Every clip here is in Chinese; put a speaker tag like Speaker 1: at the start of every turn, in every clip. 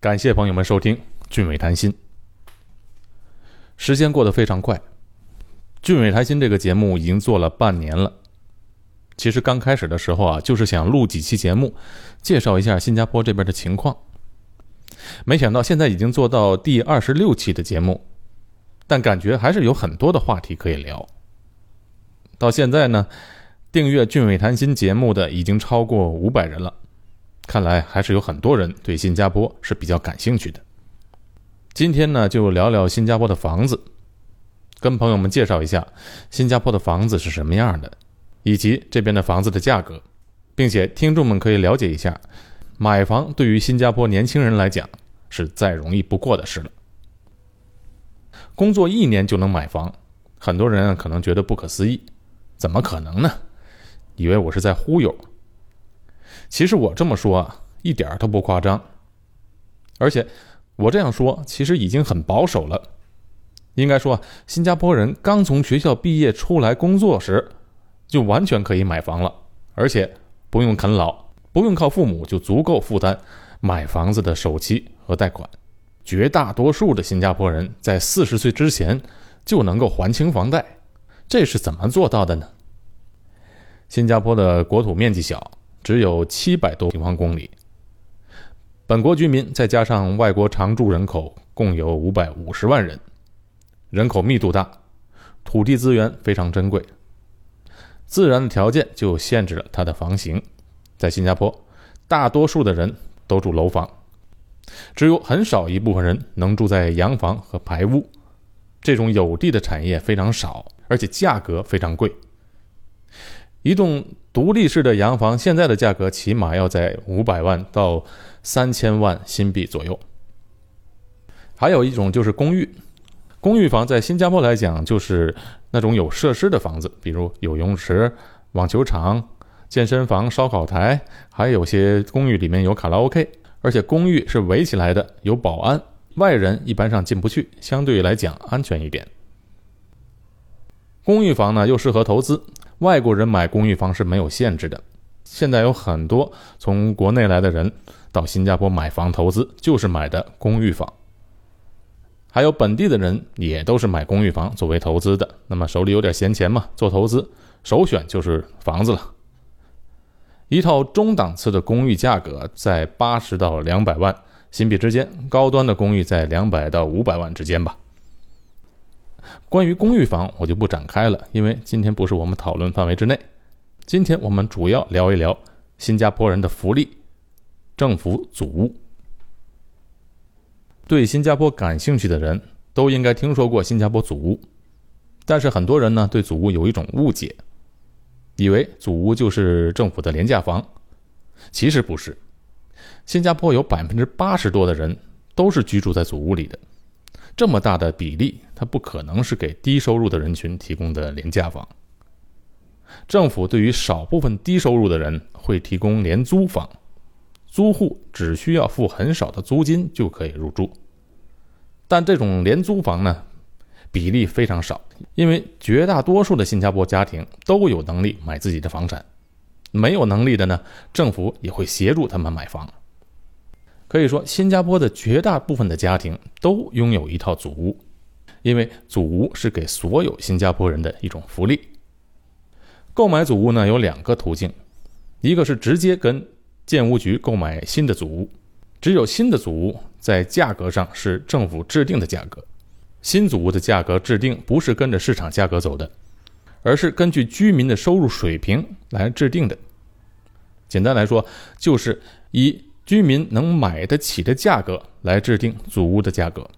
Speaker 1: 感谢朋友们收听《俊伟谈心》。时间过得非常快，《俊伟谈心》这个节目已经做了半年了。其实刚开始的时候啊，就是想录几期节目，介绍一下新加坡这边的情况。没想到现在已经做到第二十六期的节目，但感觉还是有很多的话题可以聊。到现在呢，订阅《俊伟谈心》节目的已经超过五百人了。看来还是有很多人对新加坡是比较感兴趣的。今天呢，就聊聊新加坡的房子，跟朋友们介绍一下新加坡的房子是什么样的，以及这边的房子的价格，并且听众们可以了解一下，买房对于新加坡年轻人来讲是再容易不过的事了。工作一年就能买房，很多人可能觉得不可思议，怎么可能呢？以为我是在忽悠。其实我这么说啊，一点都不夸张。而且我这样说，其实已经很保守了。应该说，新加坡人刚从学校毕业出来工作时，就完全可以买房了，而且不用啃老，不用靠父母就足够负担买房子的首期和贷款。绝大多数的新加坡人在四十岁之前就能够还清房贷，这是怎么做到的呢？新加坡的国土面积小。只有七百多平方公里，本国居民再加上外国常住人口共有五百五十万人，人口密度大，土地资源非常珍贵，自然的条件就限制了它的房型。在新加坡，大多数的人都住楼房，只有很少一部分人能住在洋房和排屋。这种有地的产业非常少，而且价格非常贵。一栋独立式的洋房，现在的价格起码要在五百万到三千万新币左右。还有一种就是公寓，公寓房在新加坡来讲就是那种有设施的房子，比如有泳池、网球场、健身房、烧烤台，还有些公寓里面有卡拉 OK，而且公寓是围起来的，有保安，外人一般上进不去，相对来讲安全一点。公寓房呢又适合投资。外国人买公寓房是没有限制的，现在有很多从国内来的人到新加坡买房投资，就是买的公寓房。还有本地的人也都是买公寓房作为投资的，那么手里有点闲钱嘛，做投资首选就是房子了。一套中档次的公寓价格在八十到两百万新币之间，高端的公寓在两百到五百万之间吧。关于公寓房，我就不展开了，因为今天不是我们讨论范围之内。今天我们主要聊一聊新加坡人的福利——政府祖屋。对新加坡感兴趣的人都应该听说过新加坡祖屋，但是很多人呢对祖屋有一种误解，以为祖屋就是政府的廉价房。其实不是，新加坡有百分之八十多的人都是居住在祖屋里的。这么大的比例，它不可能是给低收入的人群提供的廉价房。政府对于少部分低收入的人会提供廉租房，租户只需要付很少的租金就可以入住。但这种廉租房呢，比例非常少，因为绝大多数的新加坡家庭都有能力买自己的房产，没有能力的呢，政府也会协助他们买房。可以说，新加坡的绝大部分的家庭都拥有一套祖屋，因为祖屋是给所有新加坡人的一种福利。购买祖屋呢有两个途径，一个是直接跟建屋局购买新的祖屋，只有新的祖屋在价格上是政府制定的价格，新祖屋的价格制定不是跟着市场价格走的，而是根据居民的收入水平来制定的。简单来说，就是以。居民能买得起的价格来制定祖屋的价格，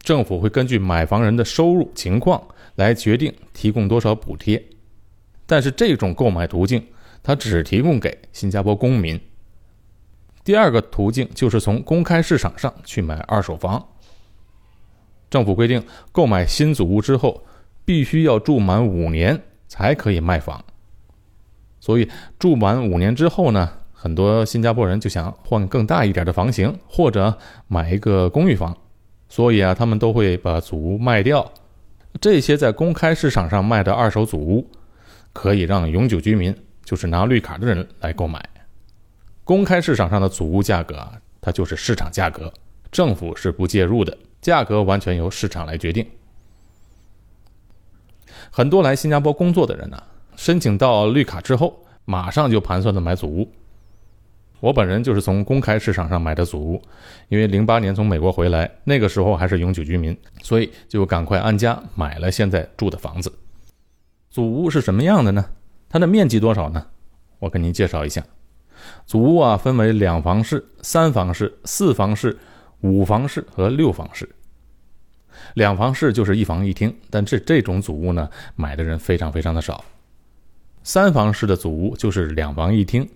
Speaker 1: 政府会根据买房人的收入情况来决定提供多少补贴。但是这种购买途径，它只提供给新加坡公民。第二个途径就是从公开市场上去买二手房。政府规定，购买新祖屋之后，必须要住满五年才可以卖房。所以住满五年之后呢？很多新加坡人就想换更大一点的房型，或者买一个公寓房，所以啊，他们都会把祖屋卖掉。这些在公开市场上卖的二手祖屋，可以让永久居民，就是拿绿卡的人来购买。公开市场上的祖屋价格啊它就是市场价格，政府是不介入的，价格完全由市场来决定。很多来新加坡工作的人呢，申请到绿卡之后，马上就盘算着买祖屋。我本人就是从公开市场上买的祖屋，因为零八年从美国回来，那个时候还是永久居民，所以就赶快安家买了现在住的房子。祖屋是什么样的呢？它的面积多少呢？我跟您介绍一下，祖屋啊分为两房式、三房式、四房式、五房式和六房式。两房式就是一房一厅，但这这种祖屋呢，买的人非常非常的少。三房式的祖屋就是两房一厅，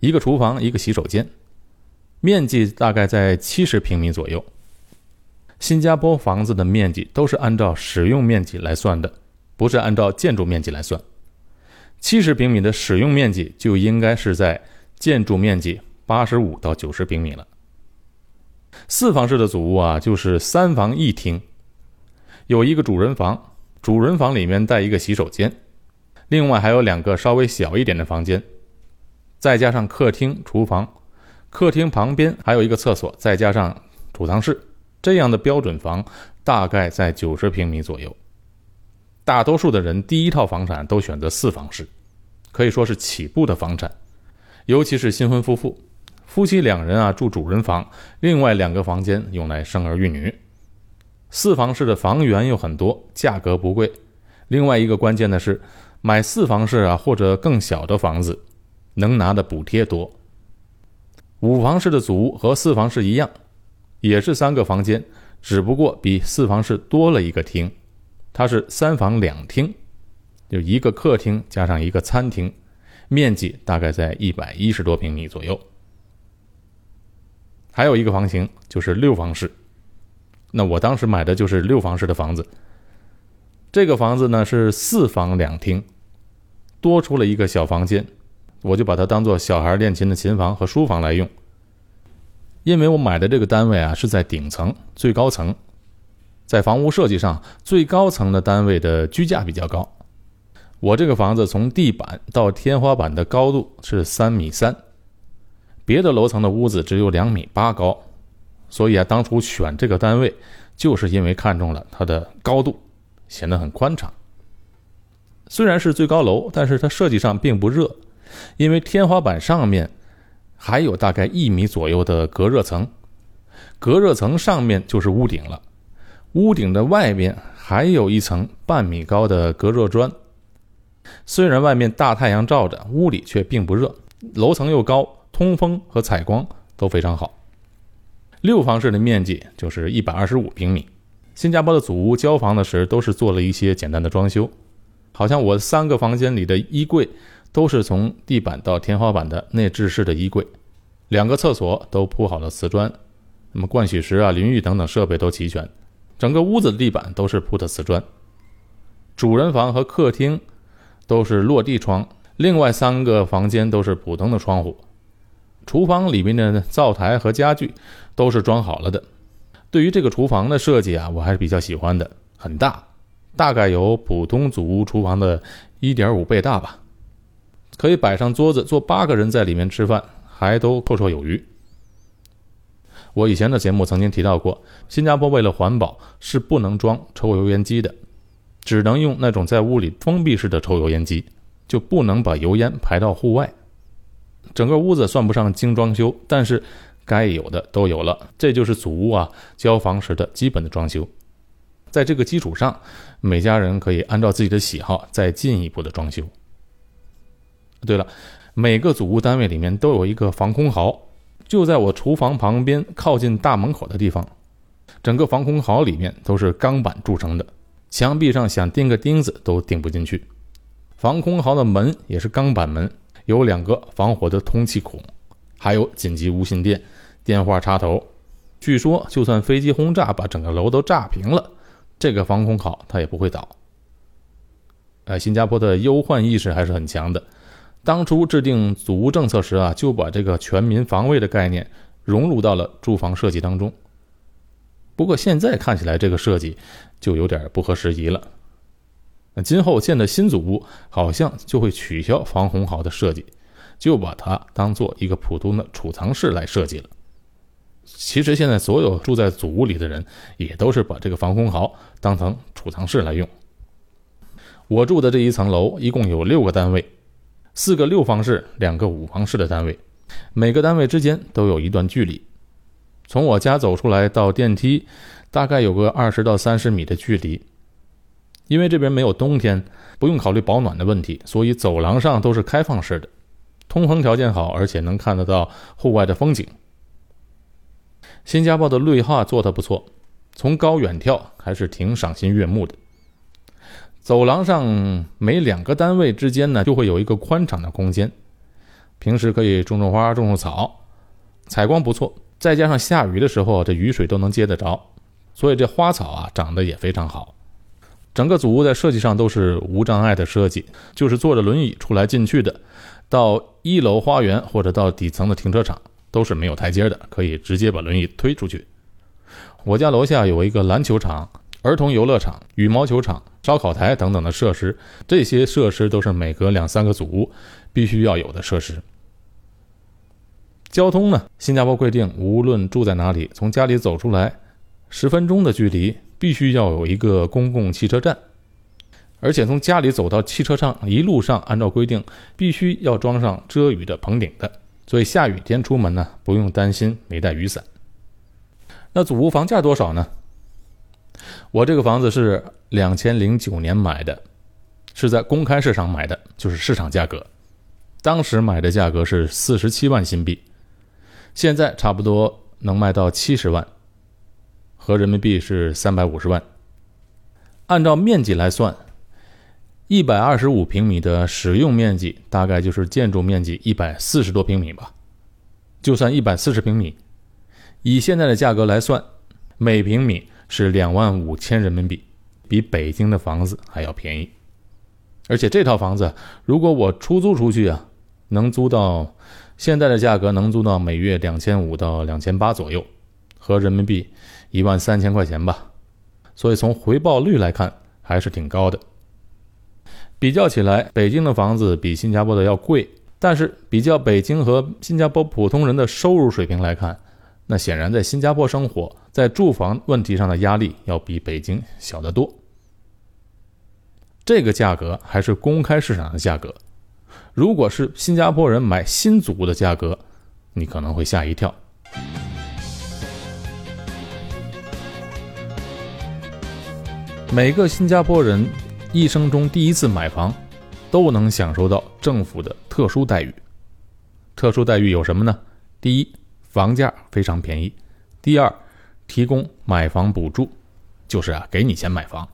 Speaker 1: 一个厨房，一个洗手间，面积大概在七十平米左右。新加坡房子的面积都是按照使用面积来算的，不是按照建筑面积来算。七十平米的使用面积就应该是在建筑面积八十五到九十平米了。四房式的祖屋啊，就是三房一厅，有一个主人房，主人房里面带一个洗手间，另外还有两个稍微小一点的房间，再加上客厅、厨房，客厅旁边还有一个厕所，再加上储藏室，这样的标准房大概在九十平米左右。大多数的人第一套房产都选择四房式，可以说是起步的房产，尤其是新婚夫妇。夫妻两人啊住主人房，另外两个房间用来生儿育女。四房式的房源又很多，价格不贵。另外一个关键的是，买四房式啊或者更小的房子，能拿的补贴多。五房式的祖屋和四房式一样，也是三个房间，只不过比四房式多了一个厅，它是三房两厅，就一个客厅加上一个餐厅，面积大概在一百一十多平米左右。还有一个房型就是六房式，那我当时买的就是六房式的房子。这个房子呢是四房两厅，多出了一个小房间，我就把它当做小孩练琴的琴房和书房来用。因为我买的这个单位啊是在顶层最高层，在房屋设计上最高层的单位的居价比较高。我这个房子从地板到天花板的高度是三米三。别的楼层的屋子只有两米八高，所以啊，当初选这个单位，就是因为看中了它的高度，显得很宽敞。虽然是最高楼，但是它设计上并不热，因为天花板上面还有大概一米左右的隔热层，隔热层上面就是屋顶了，屋顶的外边还有一层半米高的隔热砖。虽然外面大太阳照着，屋里却并不热，楼层又高。通风和采光都非常好。六房式的面积就是一百二十五平米。新加坡的祖屋交房的时候都是做了一些简单的装修，好像我三个房间里的衣柜都是从地板到天花板的内置式的衣柜，两个厕所都铺好了瓷砖，那么盥洗石啊、淋浴等等设备都齐全，整个屋子的地板都是铺的瓷砖。主人房和客厅都是落地窗，另外三个房间都是普通的窗户。厨房里面的灶台和家具都是装好了的。对于这个厨房的设计啊，我还是比较喜欢的，很大，大概有普通祖屋厨房的一点五倍大吧，可以摆上桌子，坐八个人在里面吃饭，还都绰绰有余。我以前的节目曾经提到过，新加坡为了环保是不能装抽油烟机的，只能用那种在屋里封闭式的抽油烟机，就不能把油烟排到户外。整个屋子算不上精装修，但是该有的都有了。这就是祖屋啊交房时的基本的装修。在这个基础上，每家人可以按照自己的喜好再进一步的装修。对了，每个祖屋单位里面都有一个防空壕，就在我厨房旁边靠近大门口的地方。整个防空壕里面都是钢板铸成的，墙壁上想钉个钉子都钉不进去。防空壕的门也是钢板门。有两个防火的通气孔，还有紧急无线电、电话插头。据说，就算飞机轰炸把整个楼都炸平了，这个防空壕它也不会倒。哎，新加坡的忧患意识还是很强的。当初制定祖屋政策时啊，就把这个全民防卫的概念融入到了住房设计当中。不过现在看起来，这个设计就有点不合时宜了。那今后建的新祖屋好像就会取消防洪壕的设计，就把它当做一个普通的储藏室来设计了。其实现在所有住在祖屋里的人，也都是把这个防空壕当成储藏室来用。我住的这一层楼一共有六个单位，四个六房式，两个五房式的单位，每个单位之间都有一段距离。从我家走出来到电梯，大概有个二十到三十米的距离。因为这边没有冬天，不用考虑保暖的问题，所以走廊上都是开放式的，通风条件好，而且能看得到户外的风景。新加坡的绿化做得不错，从高远眺还是挺赏心悦目的。走廊上每两个单位之间呢，就会有一个宽敞的空间，平时可以种种花、种种草，采光不错。再加上下雨的时候，这雨水都能接得着，所以这花草啊长得也非常好。整个祖屋在设计上都是无障碍的设计，就是坐着轮椅出来进去的，到一楼花园或者到底层的停车场都是没有台阶的，可以直接把轮椅推出去。我家楼下有一个篮球场、儿童游乐场、羽毛球场、烧烤台等等的设施，这些设施都是每隔两三个祖屋必须要有的设施。交通呢，新加坡规定，无论住在哪里，从家里走出来十分钟的距离。必须要有一个公共汽车站，而且从家里走到汽车上，一路上按照规定必须要装上遮雨的棚顶的，所以下雨天出门呢不用担心没带雨伞。那祖屋房价多少呢？我这个房子是两千零九年买的，是在公开市场买的，就是市场价格。当时买的价格是四十七万新币，现在差不多能卖到七十万。合人民币是三百五十万。按照面积来算，一百二十五平米的使用面积大概就是建筑面积一百四十多平米吧。就算一百四十平米，以现在的价格来算，每平米是两万五千人民币，比北京的房子还要便宜。而且这套房子如果我出租出去啊，能租到现在的价格，能租到每月两千五到两千八左右，合人民币。一万三千块钱吧，所以从回报率来看还是挺高的。比较起来，北京的房子比新加坡的要贵，但是比较北京和新加坡普通人的收入水平来看，那显然在新加坡生活在住房问题上的压力要比北京小得多。这个价格还是公开市场的价格，如果是新加坡人买新祖屋的价格，你可能会吓一跳。每个新加坡人一生中第一次买房，都能享受到政府的特殊待遇。特殊待遇有什么呢？第一，房价非常便宜；第二，提供买房补助，就是啊，给你钱买房。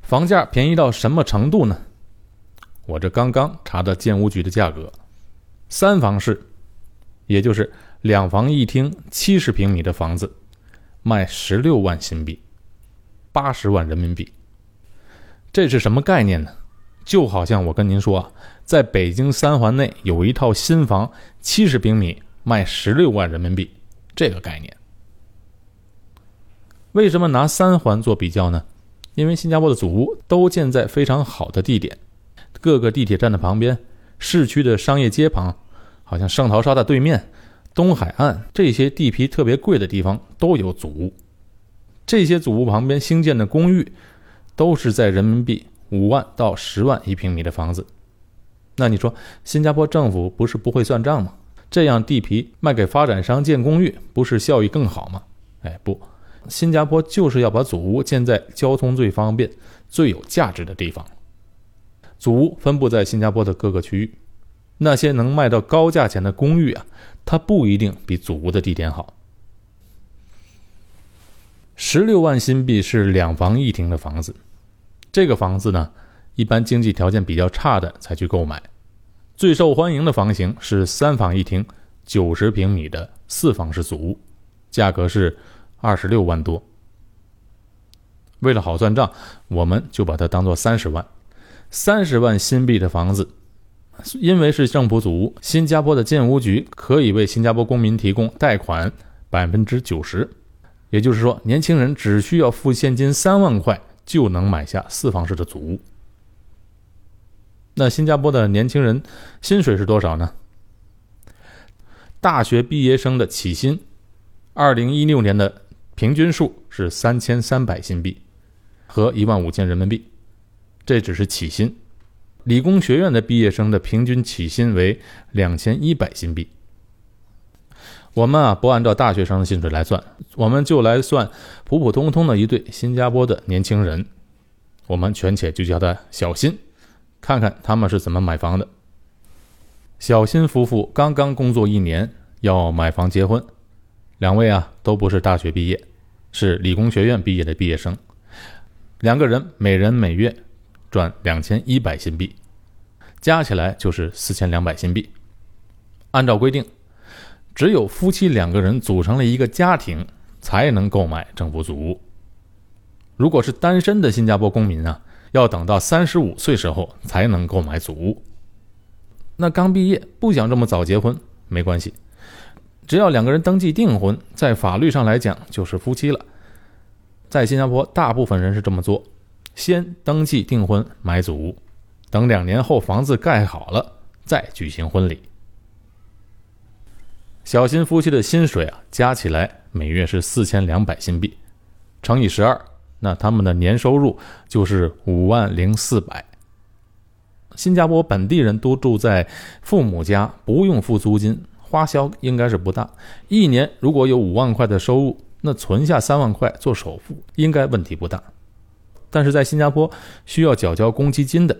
Speaker 1: 房价便宜到什么程度呢？我这刚刚查的建屋局的价格，三房式，也就是两房一厅、七十平米的房子，卖十六万新币。八十万人民币，这是什么概念呢？就好像我跟您说啊，在北京三环内有一套新房，七十平米，卖十六万人民币，这个概念。为什么拿三环做比较呢？因为新加坡的祖屋都建在非常好的地点，各个地铁站的旁边，市区的商业街旁，好像圣淘沙的对面，东海岸这些地皮特别贵的地方都有祖屋。这些祖屋旁边兴建的公寓，都是在人民币五万到十万一平米的房子。那你说，新加坡政府不是不会算账吗？这样地皮卖给发展商建公寓，不是效益更好吗？哎，不，新加坡就是要把祖屋建在交通最方便、最有价值的地方。祖屋分布在新加坡的各个区域，那些能卖到高价钱的公寓啊，它不一定比祖屋的地点好。十六万新币是两房一厅的房子，这个房子呢，一般经济条件比较差的才去购买。最受欢迎的房型是三房一厅、九十平米的四房式祖屋，价格是二十六万多。为了好算账，我们就把它当做三十万。三十万新币的房子，因为是政府祖屋，新加坡的建屋局可以为新加坡公民提供贷款百分之九十。也就是说，年轻人只需要付现金三万块就能买下四房式的祖屋。那新加坡的年轻人薪水是多少呢？大学毕业生的起薪二零一六年的平均数是三千三百新币，和一万五千人民币。这只是起薪。理工学院的毕业生的平均起薪为两千一百新币。我们啊不按照大学生的薪水来算，我们就来算普普通通的一对新加坡的年轻人，我们全且就叫他小新，看看他们是怎么买房的。小新夫妇刚刚工作一年，要买房结婚。两位啊都不是大学毕业，是理工学院毕业的毕业生。两个人每人每月赚两千一百新币，加起来就是四千两百新币。按照规定。只有夫妻两个人组成了一个家庭，才能购买政府组屋。如果是单身的新加坡公民啊，要等到三十五岁时候才能购买祖屋。那刚毕业不想这么早结婚，没关系，只要两个人登记订婚，在法律上来讲就是夫妻了。在新加坡，大部分人是这么做：先登记订婚买祖屋，等两年后房子盖好了再举行婚礼。小新夫妻的薪水啊，加起来每月是四千两百新币，乘以十二，那他们的年收入就是五万零四百。新加坡本地人都住在父母家，不用付租金，花销应该是不大。一年如果有五万块的收入，那存下三万块做首付，应该问题不大。但是在新加坡需要缴交公积金的，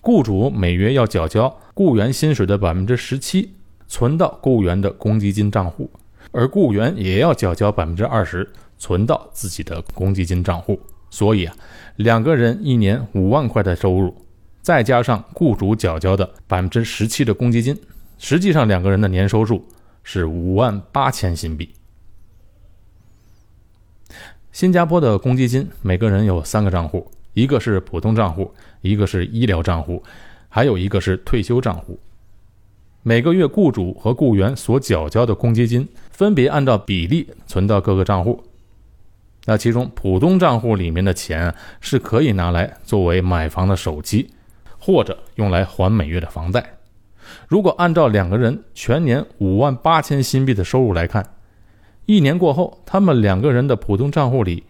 Speaker 1: 雇主每月要缴交雇员薪水的百分之十七。存到雇员的公积金账户，而雇员也要缴交百分之二十存到自己的公积金账户。所以啊，两个人一年五万块的收入，再加上雇主缴交的百分之十七的公积金，实际上两个人的年收入是五万八千新币。新加坡的公积金每个人有三个账户，一个是普通账户，一个是医疗账户，还有一个是退休账户。每个月，雇主和雇员所缴交的公积金分别按照比例存到各个账户。那其中，普通账户里面的钱是可以拿来作为买房的首期，或者用来还每月的房贷。如果按照两个人全年五万八千新币的收入来看，一年过后，他们两个人的普通账户里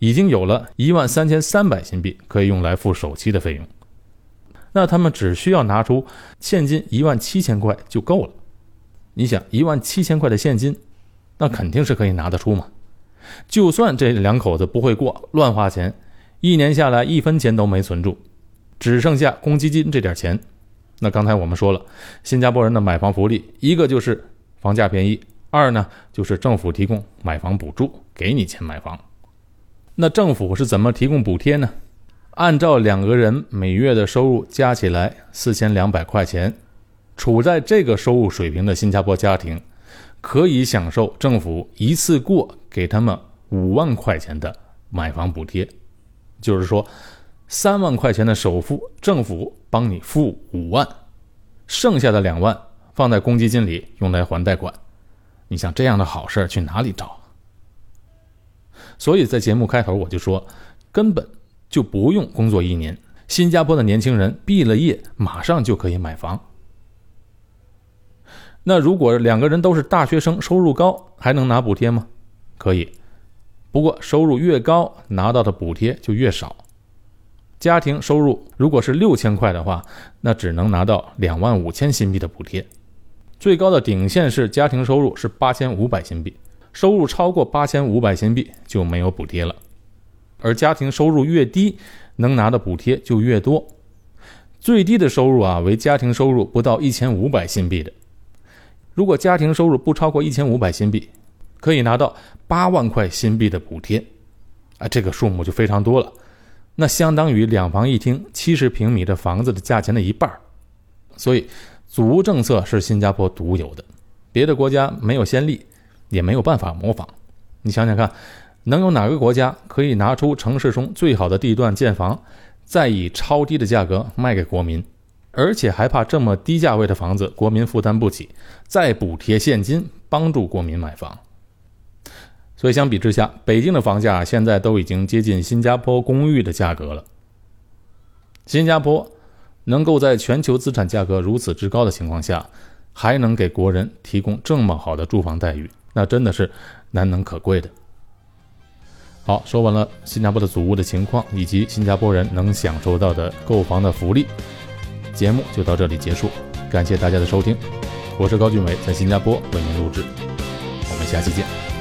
Speaker 1: 已经有了一万三千三百新币可以用来付首期的费用。那他们只需要拿出现金一万七千块就够了。你想，一万七千块的现金，那肯定是可以拿得出嘛。就算这两口子不会过，乱花钱，一年下来一分钱都没存住，只剩下公积金这点钱。那刚才我们说了，新加坡人的买房福利，一个就是房价便宜，二呢就是政府提供买房补助，给你钱买房。那政府是怎么提供补贴呢？按照两个人每月的收入加起来四千两百块钱，处在这个收入水平的新加坡家庭，可以享受政府一次过给他们五万块钱的买房补贴。就是说，三万块钱的首付，政府帮你付五万，剩下的两万放在公积金里用来还贷款。你像这样的好事去哪里找？所以在节目开头我就说，根本。就不用工作一年，新加坡的年轻人毕了业马上就可以买房。那如果两个人都是大学生，收入高，还能拿补贴吗？可以，不过收入越高，拿到的补贴就越少。家庭收入如果是六千块的话，那只能拿到两万五千新币的补贴。最高的顶线是家庭收入是八千五百新币，收入超过八千五百新币就没有补贴了。而家庭收入越低，能拿的补贴就越多。最低的收入啊，为家庭收入不到一千五百新币的。如果家庭收入不超过一千五百新币，可以拿到八万块新币的补贴。啊，这个数目就非常多了，那相当于两房一厅七十平米的房子的价钱的一半。所以，组屋政策是新加坡独有的，别的国家没有先例，也没有办法模仿。你想想看。能有哪个国家可以拿出城市中最好的地段建房，再以超低的价格卖给国民，而且还怕这么低价位的房子国民负担不起，再补贴现金帮助国民买房？所以相比之下，北京的房价现在都已经接近新加坡公寓的价格了。新加坡能够在全球资产价格如此之高的情况下，还能给国人提供这么好的住房待遇？那真的是难能可贵的。好，说完了新加坡的祖屋的情况，以及新加坡人能享受到的购房的福利，节目就到这里结束。感谢大家的收听，我是高俊伟，在新加坡为您录制，我们下期见。